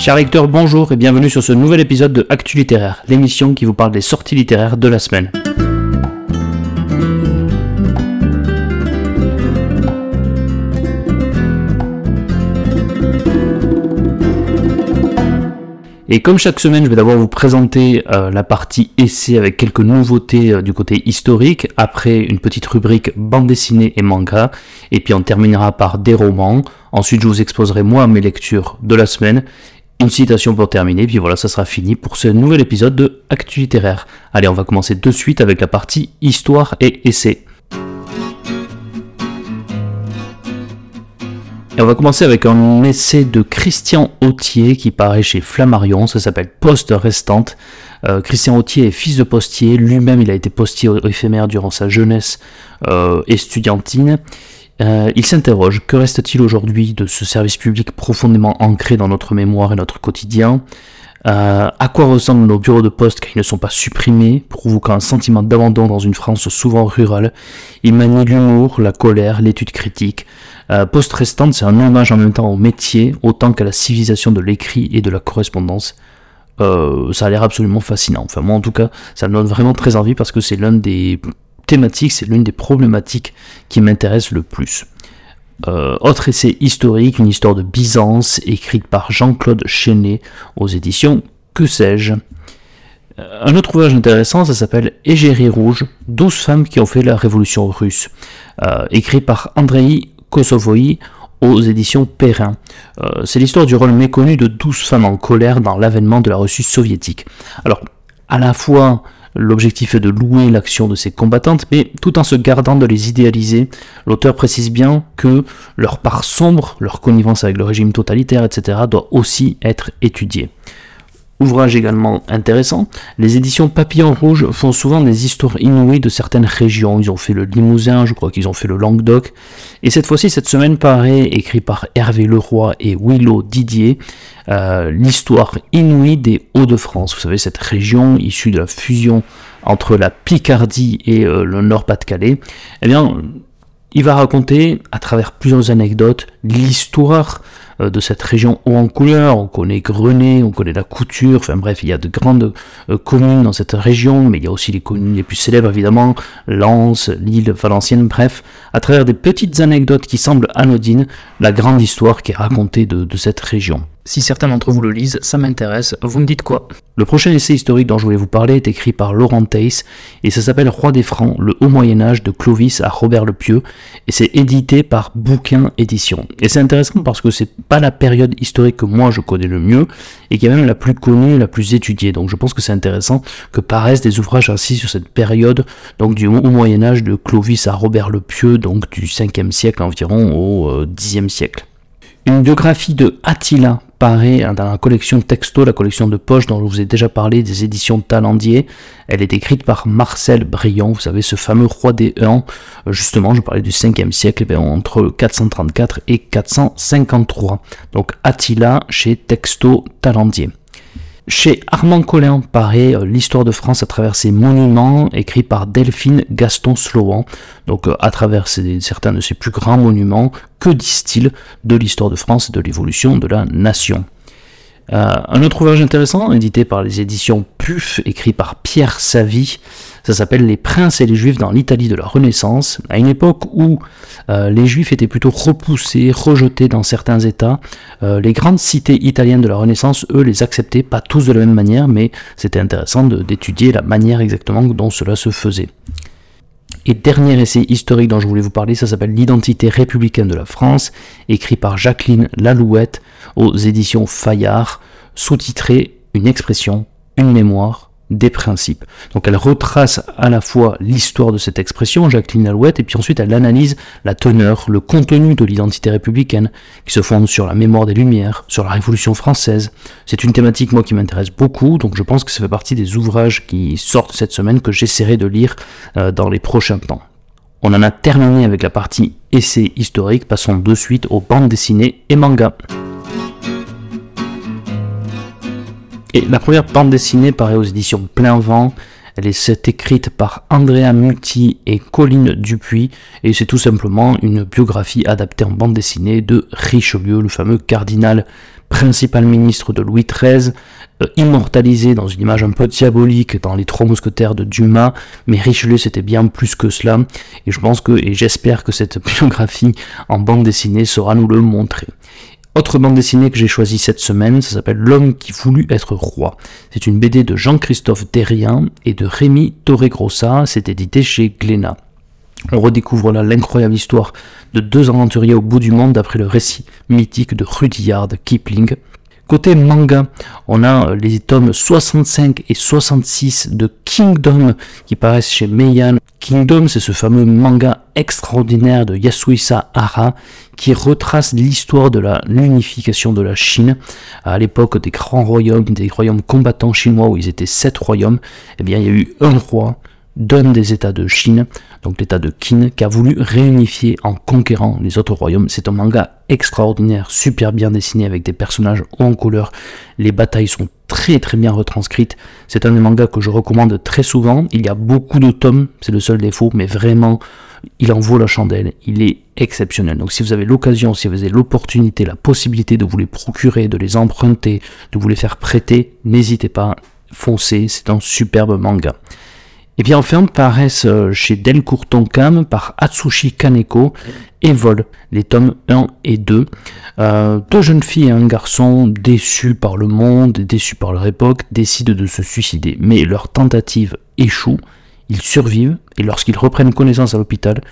Chers lecteurs, bonjour et bienvenue sur ce nouvel épisode de Actu Littéraire, l'émission qui vous parle des sorties littéraires de la semaine. Et comme chaque semaine, je vais d'abord vous présenter euh, la partie essai avec quelques nouveautés euh, du côté historique, après une petite rubrique bande dessinée et manga, et puis on terminera par des romans. Ensuite, je vous exposerai moi mes lectures de la semaine, une citation pour terminer, puis voilà, ça sera fini pour ce nouvel épisode de Actu littéraire. Allez, on va commencer de suite avec la partie histoire et essai. on va commencer avec un essai de Christian Autier qui paraît chez Flammarion, ça s'appelle Poste restante. Euh, Christian Autier est fils de postier, lui-même il a été postier éphémère durant sa jeunesse euh. Euh, il s'interroge, que reste-t-il aujourd'hui de ce service public profondément ancré dans notre mémoire et notre quotidien à quoi ressemblent nos bureaux de poste quand ils ne sont pas supprimés, provoquant un sentiment d'abandon dans une France souvent rurale. Il manie l'humour, la colère, l'étude critique, euh, post restante, c'est un hommage en même temps au métier, autant qu'à la civilisation de l'écrit et de la correspondance. Euh, ça a l'air absolument fascinant. Enfin, moi en tout cas, ça me donne vraiment très envie parce que c'est l'une des thématiques, c'est l'une des problématiques qui m'intéresse le plus. Euh, autre essai historique, une histoire de Byzance, écrite par Jean-Claude Chenet aux éditions Que sais-je. Un autre ouvrage intéressant, ça s'appelle Égérie rouge, 12 femmes qui ont fait la révolution russe, écrit par Andrei Kosovoï aux éditions Perrin. Euh, c'est l'histoire du rôle méconnu de douze femmes en colère dans l'avènement de la Russie soviétique. Alors, à la fois, l'objectif est de louer l'action de ces combattantes, mais tout en se gardant de les idéaliser, l'auteur précise bien que leur part sombre, leur connivence avec le régime totalitaire, etc., doit aussi être étudiée. Ouvrage également intéressant, les éditions Papillon Rouge font souvent des histoires inouïes de certaines régions. Ils ont fait le Limousin, je crois qu'ils ont fait le Languedoc. Et cette fois-ci, cette semaine paraît, écrit par Hervé Leroy et Willow Didier, euh, l'histoire inouïe des Hauts-de-France. Vous savez, cette région issue de la fusion entre la Picardie et euh, le Nord-Pas-de-Calais. Eh bien, il va raconter, à travers plusieurs anecdotes, l'histoire euh, de cette région haut en couleur. On connaît Grenay, on connaît la Couture, enfin bref, il y a de grandes euh, communes dans cette région, mais il y a aussi les communes les plus célèbres évidemment, Lens, Lille, Valenciennes, bref, à travers des petites anecdotes qui semblent anodines, la grande histoire qui est racontée de cette région. Si certains d'entre vous le lisent, ça m'intéresse, vous me dites quoi? Le prochain essai historique dont je voulais vous parler est écrit par Laurent Theiss et ça s'appelle Roi des Francs, le haut Moyen-Âge de Clovis à Robert le Pieux et c'est édité par Bouquin Édition. Et c'est intéressant parce que c'est pas la période historique que moi je connais le mieux et qui est même la plus connue, la plus étudiée. Donc je pense que c'est intéressant que paraissent des ouvrages assis sur cette période donc du haut Moyen-Âge de Clovis à Robert le Pieux, donc du 5e siècle environ au 10e euh, siècle. Une biographie de Attila paraît dans la collection Texto, la collection de poche dont je vous ai déjà parlé des éditions Talendier. Elle est écrite par Marcel Brion, vous savez, ce fameux roi des Huns. Justement, je parlais du 5e siècle, eh entre 434 et 453. Donc Attila chez Texto Talendier. Chez Armand Collin paraît euh, l'histoire de France à travers ses monuments, écrit par Delphine Gaston Sloan. Donc euh, à travers certains de ses plus grands monuments, que disent-ils de l'histoire de France et de l'évolution de la nation? Euh, un autre ouvrage intéressant, édité par les éditions PUF, écrit par Pierre Savy, ça s'appelle Les princes et les juifs dans l'Italie de la Renaissance, à une époque où euh, les juifs étaient plutôt repoussés, rejetés dans certains États. Euh, les grandes cités italiennes de la Renaissance, eux, les acceptaient, pas tous de la même manière, mais c'était intéressant d'étudier la manière exactement dont cela se faisait. Et dernier essai historique dont je voulais vous parler, ça s'appelle L'identité républicaine de la France, écrit par Jacqueline Lalouette aux éditions Fayard, sous-titré Une expression, une mémoire, des principes. Donc elle retrace à la fois l'histoire de cette expression, Jacqueline Alouette, et puis ensuite elle analyse la teneur, le contenu de l'identité républicaine, qui se fonde sur la mémoire des Lumières, sur la Révolution française. C'est une thématique, moi, qui m'intéresse beaucoup, donc je pense que ça fait partie des ouvrages qui sortent cette semaine que j'essaierai de lire euh, dans les prochains temps. On en a terminé avec la partie essai historique, passons de suite aux bandes dessinées et mangas. Et la première bande dessinée paraît aux éditions Plein Vent. Elle est écrite par Andrea Multi et Colline Dupuis et c'est tout simplement une biographie adaptée en bande dessinée de Richelieu, le fameux cardinal principal ministre de Louis XIII, euh, immortalisé dans une image un peu diabolique dans les Trois Mousquetaires de Dumas, mais Richelieu c'était bien plus que cela, et je pense que, et j'espère que cette biographie en bande dessinée saura nous le montrer. Autre bande dessinée que j'ai choisie cette semaine, ça s'appelle L'homme qui voulut être roi. C'est une BD de Jean-Christophe Derrien et de Rémi Torregrossa, c'est édité chez Glénat. On redécouvre là l'incroyable histoire de deux aventuriers au bout du monde d'après le récit mythique de Rudyard Kipling. Côté manga, on a les tomes 65 et 66 de Kingdom qui paraissent chez Meian. Kingdom, c'est ce fameux manga extraordinaire de Yasuisa Hara qui retrace l'histoire de l'unification de la Chine à l'époque des grands royaumes, des royaumes combattants chinois où ils étaient sept royaumes. Eh bien, il y a eu un roi, d'un des États de Chine, donc l'État de Qin, qui a voulu réunifier en conquérant les autres royaumes. C'est un manga extraordinaire, super bien dessiné avec des personnages en couleur. Les batailles sont très très bien retranscrites. C'est un des mangas que je recommande très souvent. Il y a beaucoup de tomes, c'est le seul défaut, mais vraiment, il en vaut la chandelle. Il est exceptionnel. Donc si vous avez l'occasion, si vous avez l'opportunité, la possibilité de vous les procurer, de les emprunter, de vous les faire prêter, n'hésitez pas, foncez, c'est un superbe manga. Et bien enfin paraissent euh, chez Delcourt Tonkam par Atsushi Kaneko et Vol, les tomes 1 et 2. Euh, deux jeunes filles et un garçon déçus par le monde, déçus par leur époque, décident de se suicider. Mais leur tentative échoue, ils survivent et lorsqu'ils reprennent connaissance à l'hôpital,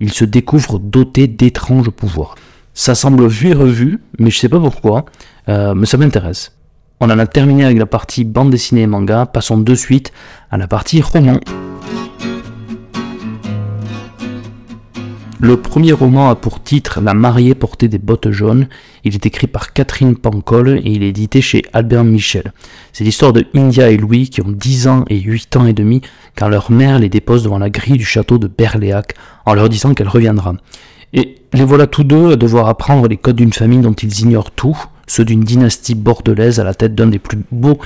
ils se découvrent dotés d'étranges pouvoirs. Ça semble vu et revu, mais je sais pas pourquoi, euh, mais ça m'intéresse. On en a terminé avec la partie bande dessinée et manga, passons de suite à la partie roman. Le premier roman a pour titre La mariée portait des bottes jaunes. Il est écrit par Catherine Pancol et il est édité chez Albert Michel. C'est l'histoire de India et Louis qui ont 10 ans et 8 ans et demi quand leur mère les dépose devant la grille du château de Berléac en leur disant qu'elle reviendra. Et les voilà tous deux à devoir apprendre les codes d'une famille dont ils ignorent tout, ceux d'une dynastie bordelaise à la tête d'un des plus beaux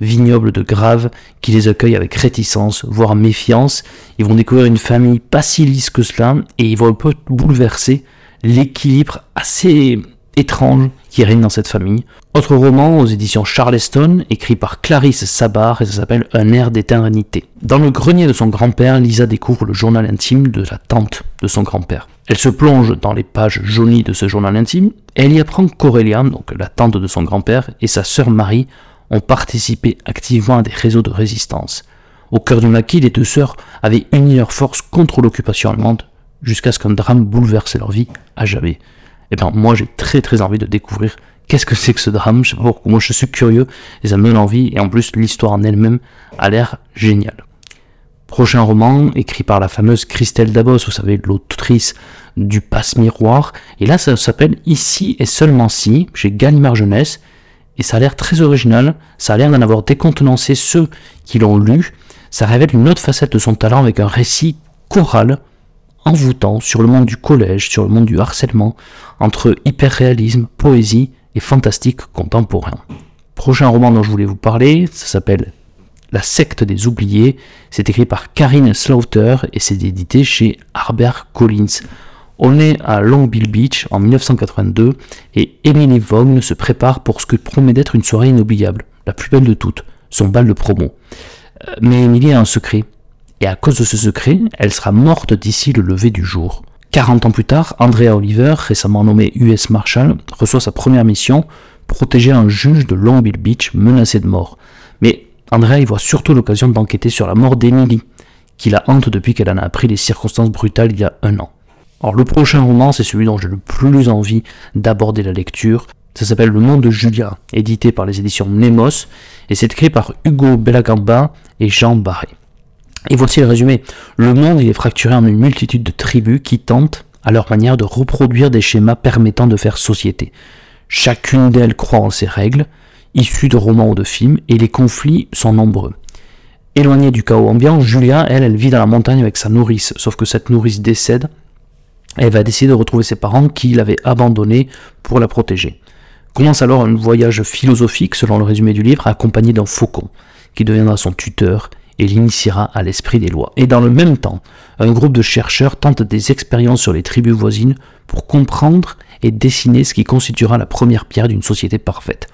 vignobles de Grave qui les accueillent avec réticence, voire méfiance. Ils vont découvrir une famille pas si lisse que cela et ils vont un peu bouleverser l'équilibre assez étrange qui règne dans cette famille. Autre roman aux éditions Charleston, écrit par Clarisse Sabar et ça s'appelle Un air d'éternité. Dans le grenier de son grand-père, Lisa découvre le journal intime de la tante de son grand-père. Elle se plonge dans les pages jaunies de ce journal intime et elle y apprend qu'Aurélia, donc la tante de son grand-père, et sa sœur Marie ont participé activement à des réseaux de résistance. Au cœur du maquis, les deux sœurs avaient uni leurs forces contre l'occupation allemande jusqu'à ce qu'un drame bouleverse leur vie à jamais. Eh bien moi j'ai très très envie de découvrir qu'est-ce que c'est que ce drame, je sais pas pourquoi, moi je suis curieux et ça me donne envie et en plus l'histoire en elle-même a l'air géniale. Prochain roman, écrit par la fameuse Christelle Dabos, vous savez, l'autrice du Passe-Miroir. Et là, ça s'appelle Ici et seulement si, chez Gallimard Jeunesse. Et ça a l'air très original, ça a l'air d'en avoir décontenancé ceux qui l'ont lu. Ça révèle une autre facette de son talent avec un récit choral, envoûtant sur le monde du collège, sur le monde du harcèlement, entre hyperréalisme, poésie et fantastique contemporain. Prochain roman dont je voulais vous parler, ça s'appelle la secte des oubliés. C'est écrit par Karine Slaughter et c'est édité chez Harbert Collins. On est à Long Beach en 1982 et Emily Vaughn se prépare pour ce que promet d'être une soirée inoubliable, la plus belle de toutes, son bal de promo. Euh, mais Emily a un secret, et à cause de ce secret, elle sera morte d'ici le lever du jour. 40 ans plus tard, Andrea Oliver, récemment nommé US Marshal, reçoit sa première mission, protéger un juge de Long Beach menacé de mort. Mais Andrea y voit surtout l'occasion d'enquêter sur la mort d'Emily, qui la hante depuis qu'elle en a appris les circonstances brutales il y a un an. Alors le prochain roman, c'est celui dont j'ai le plus envie d'aborder la lecture. Ça s'appelle Le Monde de Julia, édité par les éditions Nemos, et c'est écrit par Hugo Bellagamba et Jean Barré. Et voici le résumé. Le monde est fracturé en une multitude de tribus qui tentent, à leur manière, de reproduire des schémas permettant de faire société. Chacune d'elles croit en ses règles, issus de romans ou de films, et les conflits sont nombreux. Éloignée du chaos ambiant, Julia, elle, elle vit dans la montagne avec sa nourrice, sauf que cette nourrice décède, elle va décider de retrouver ses parents qui l'avaient abandonnée pour la protéger. Commence alors un voyage philosophique, selon le résumé du livre, accompagné d'un faucon, qui deviendra son tuteur et l'initiera à l'esprit des lois. Et dans le même temps, un groupe de chercheurs tente des expériences sur les tribus voisines pour comprendre et dessiner ce qui constituera la première pierre d'une société parfaite.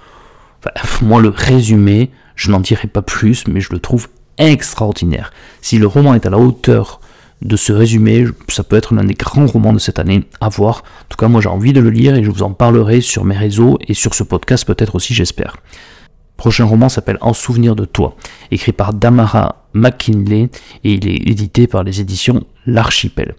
moi, le résumé, je n'en dirai pas plus, mais je le trouve extraordinaire. Si le roman est à la hauteur de ce résumé, ça peut être l'un des grands romans de cette année à voir. En tout cas, moi j'ai envie de le lire et je vous en parlerai sur mes réseaux et sur ce podcast peut-être aussi, j'espère. Prochain roman s'appelle En souvenir de toi, écrit par Damara McKinley et il est édité par les éditions L'Archipel.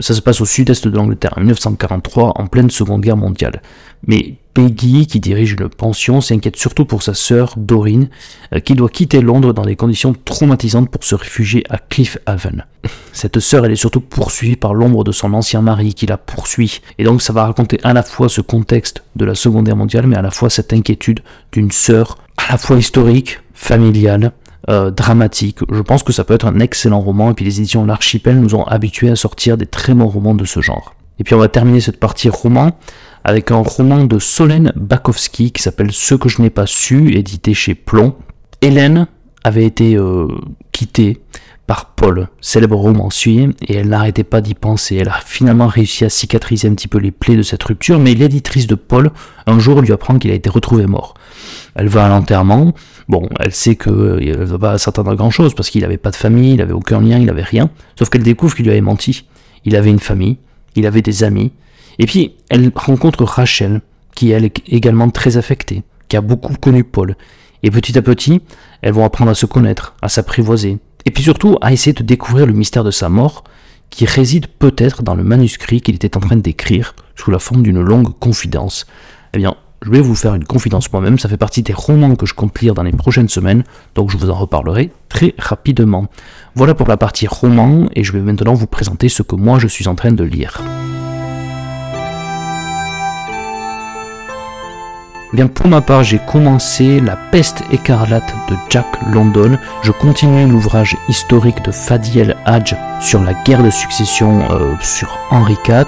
Ça se passe au sud-est de l'Angleterre en 1943, en pleine Seconde Guerre mondiale. Mais Peggy, qui dirige une pension, s'inquiète surtout pour sa sœur, Doreen, euh, qui doit quitter Londres dans des conditions traumatisantes pour se réfugier à Cliff Haven. Cette sœur, elle est surtout poursuivie par l'ombre de son ancien mari qui la poursuit. Et donc ça va raconter à la fois ce contexte de la Seconde Guerre mondiale, mais à la fois cette inquiétude d'une sœur à la fois historique, familiale, euh, dramatique. Je pense que ça peut être un excellent roman, et puis les éditions L'Archipel nous ont habitués à sortir des très bons romans de ce genre. Et puis on va terminer cette partie roman avec un roman de Solène Bakowski qui s'appelle Ce que je n'ai pas su, édité chez Plomb. Hélène avait été euh, quittée par Paul, célèbre romancier, et elle n'arrêtait pas d'y penser. Elle a finalement réussi à cicatriser un petit peu les plaies de cette rupture, mais l'éditrice de Paul, un jour, lui apprend qu'il a été retrouvé mort. Elle va à l'enterrement, bon, elle sait qu'elle ne va pas s'attendre à grand chose, parce qu'il n'avait pas de famille, il n'avait aucun lien, il n'avait rien, sauf qu'elle découvre qu'il lui avait menti. Il avait une famille, il avait des amis, et puis elle rencontre Rachel, qui elle est également très affectée, qui a beaucoup connu Paul, et petit à petit, elles vont apprendre à se connaître, à s'apprivoiser, et puis surtout à essayer de découvrir le mystère de sa mort, qui réside peut-être dans le manuscrit qu'il était en train d'écrire sous la forme d'une longue confidence. Eh bien, je vais vous faire une confidence moi-même, ça fait partie des romans que je compte lire dans les prochaines semaines, donc je vous en reparlerai très rapidement. Voilà pour la partie roman, et je vais maintenant vous présenter ce que moi je suis en train de lire. Bien pour ma part, j'ai commencé La peste écarlate de Jack London. Je continue l'ouvrage historique de Fadiel Hadj sur la guerre de succession euh, sur Henri IV.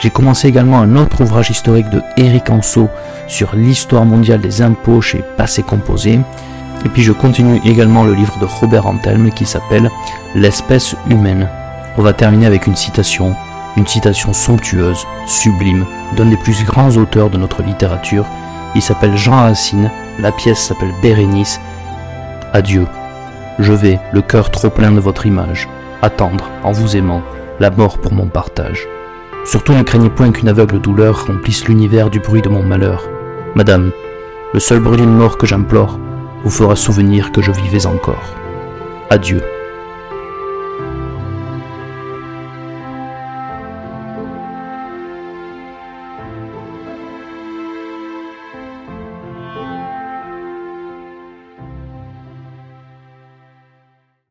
J'ai commencé également un autre ouvrage historique de Eric Anso sur l'histoire mondiale des impôts chez Passé Composé. Et puis je continue également le livre de Robert Antelme qui s'appelle L'espèce humaine. On va terminer avec une citation, une citation somptueuse, sublime, d'un des plus grands auteurs de notre littérature il s'appelle Jean Racine, la pièce s'appelle Bérénice. Adieu. Je vais, le cœur trop plein de votre image, attendre, en vous aimant, la mort pour mon partage. Surtout ne craignez point qu'une aveugle douleur remplisse l'univers du bruit de mon malheur. Madame, le seul bruit d'une mort que j'implore vous fera souvenir que je vivais encore. Adieu.